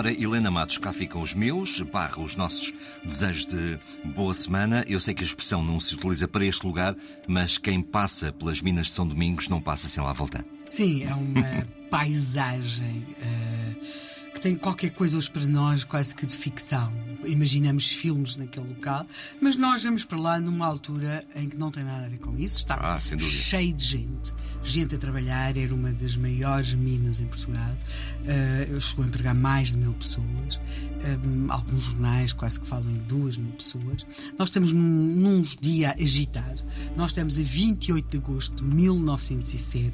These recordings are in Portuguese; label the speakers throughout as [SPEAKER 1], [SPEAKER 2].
[SPEAKER 1] Ora, Helena Matos, cá ficam os meus, barra os nossos desejos de boa semana. Eu sei que a expressão não se utiliza para este lugar, mas quem passa pelas minas de São Domingos não passa sem lá voltar.
[SPEAKER 2] Sim, é uma paisagem. Uh que tem qualquer coisa hoje para nós quase que de ficção. Imaginamos filmes naquele local, mas nós vamos para lá numa altura em que não tem nada a ver com isso. Está
[SPEAKER 1] ah,
[SPEAKER 2] cheio de gente. Gente a trabalhar, era uma das maiores minas em Portugal. Uh, chegou a empregar mais de mil pessoas. Um, alguns jornais quase que falam em duas mil pessoas. Nós estamos num, num dia agitado. Nós estamos a 28 de agosto de 1907,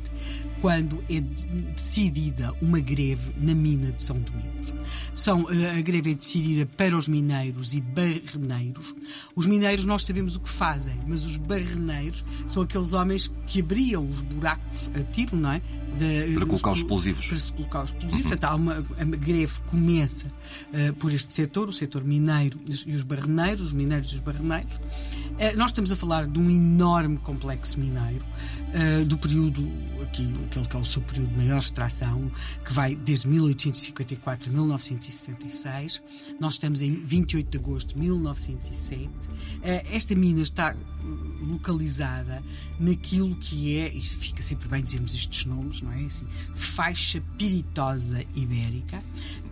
[SPEAKER 2] quando é decidida uma greve na mina de São Domingos. São, eh, a greve é decidida para os mineiros e barreneiros. Os mineiros nós sabemos o que fazem, mas os barreneiros são aqueles homens que abriam os buracos a tiro, não é?
[SPEAKER 1] De, para colocar os explosivos.
[SPEAKER 2] Para se colocar os explosivos. Uhum. Portanto, uma, a greve começa uh, por este setor, o setor mineiro e os barreneiros, os mineiros e os barreneiros. Uh, nós estamos a falar de um enorme complexo mineiro, uh, do período, aqui, aquele que é o seu período de maior extração, que vai desde 1854 a 1966. Nós estamos em 28 de agosto de 1907. Esta mina está localizada naquilo que é, e fica sempre bem dizermos estes nomes, não é? Assim, faixa piritosa ibérica,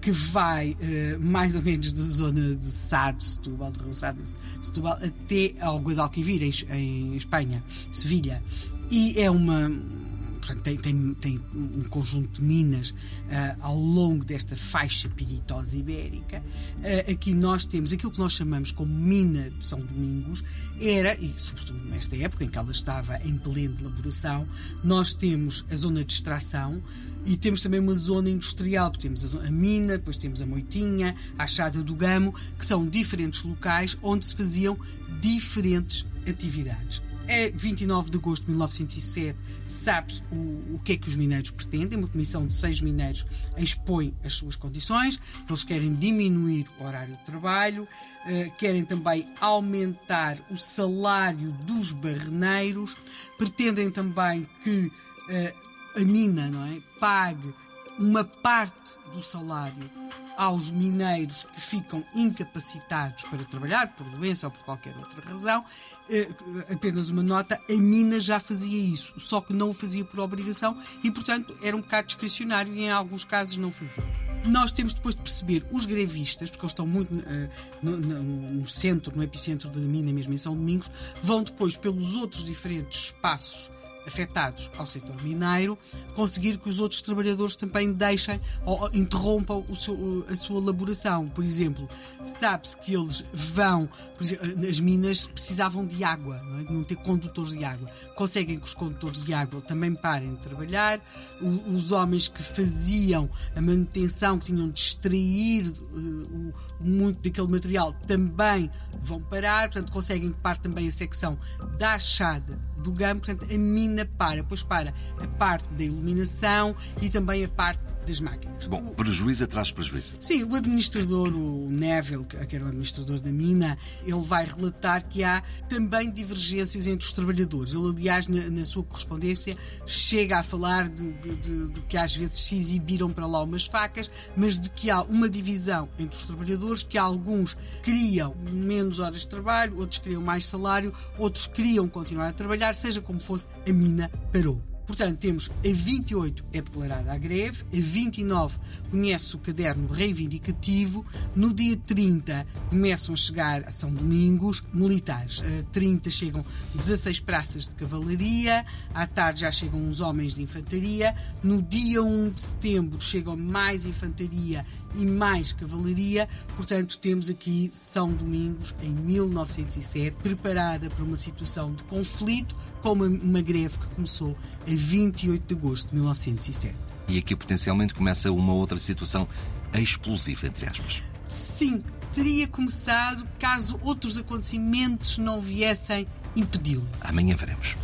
[SPEAKER 2] que vai uh, mais ou menos da zona de Sado, Setúbal, de Rio Sado, Setúbal, até ao Guadalquivir, em Espanha, Sevilha. E é uma portanto, tem, tem, tem um conjunto de minas uh, ao longo desta faixa piritosa ibérica. Uh, aqui nós temos aquilo que nós chamamos como mina de São Domingos, era, e sobretudo nesta época em que ela estava em plena elaboração, nós temos a zona de extração, e temos também uma zona industrial, porque temos a, mina, depois temos a Moitinha, a Achada do Gamo, que são diferentes locais onde se faziam diferentes atividades. É 29 de agosto de 1907, sabe-se o, o que é que os mineiros pretendem. Uma comissão de seis mineiros expõe as suas condições. Eles querem diminuir o horário de trabalho, uh, querem também aumentar o salário dos barreneiros, pretendem também que uh, a mina não é, pague uma parte do salário aos mineiros que ficam incapacitados para trabalhar, por doença ou por qualquer outra razão. Eh, apenas uma nota: a mina já fazia isso, só que não o fazia por obrigação e, portanto, era um bocado discricionário e, em alguns casos, não fazia. Nós temos depois de perceber os grevistas, porque eles estão muito uh, no, no, no, centro, no epicentro da mina, mesmo em São Domingos, vão depois pelos outros diferentes espaços afetados ao setor mineiro, conseguir que os outros trabalhadores também deixem ou interrompam seu, a sua elaboração. Por exemplo, sabe-se que eles vão, exemplo, as minas precisavam de água, não, é? não ter condutores de água. Conseguem que os condutores de água também parem de trabalhar, os homens que faziam a manutenção, que tinham de extrair uh, muito daquele material, também vão parar, portanto, conseguem pare também a secção da achada do GAM, portanto, a mina para, pois para a parte da iluminação e também a parte das máquinas.
[SPEAKER 1] Bom, prejuízo atrás de prejuízo.
[SPEAKER 2] Sim, o administrador, o Neville, que era o administrador da mina, ele vai relatar que há também divergências entre os trabalhadores. Ele, aliás, na, na sua correspondência, chega a falar de, de, de, que às vezes se exibiram para lá umas facas, mas de que há uma divisão entre os trabalhadores, que alguns queriam menos horas de trabalho, outros queriam mais salário, outros queriam continuar a trabalhar, seja como fosse, a mina parou. Portanto, temos a 28 é declarada a greve, a 29 conhece o caderno reivindicativo, no dia 30 começam a chegar a São Domingos militares. A 30 chegam 16 praças de cavalaria, à tarde já chegam uns homens de infantaria, no dia 1 de setembro chegam mais infantaria e mais cavalaria, portanto, temos aqui São Domingos em 1907, preparada para uma situação de conflito com uma, uma greve que começou a 28 de agosto de 1907.
[SPEAKER 1] E aqui potencialmente começa uma outra situação explosiva, entre aspas.
[SPEAKER 2] Sim, teria começado caso outros acontecimentos não viessem impedi-lo.
[SPEAKER 1] Amanhã veremos.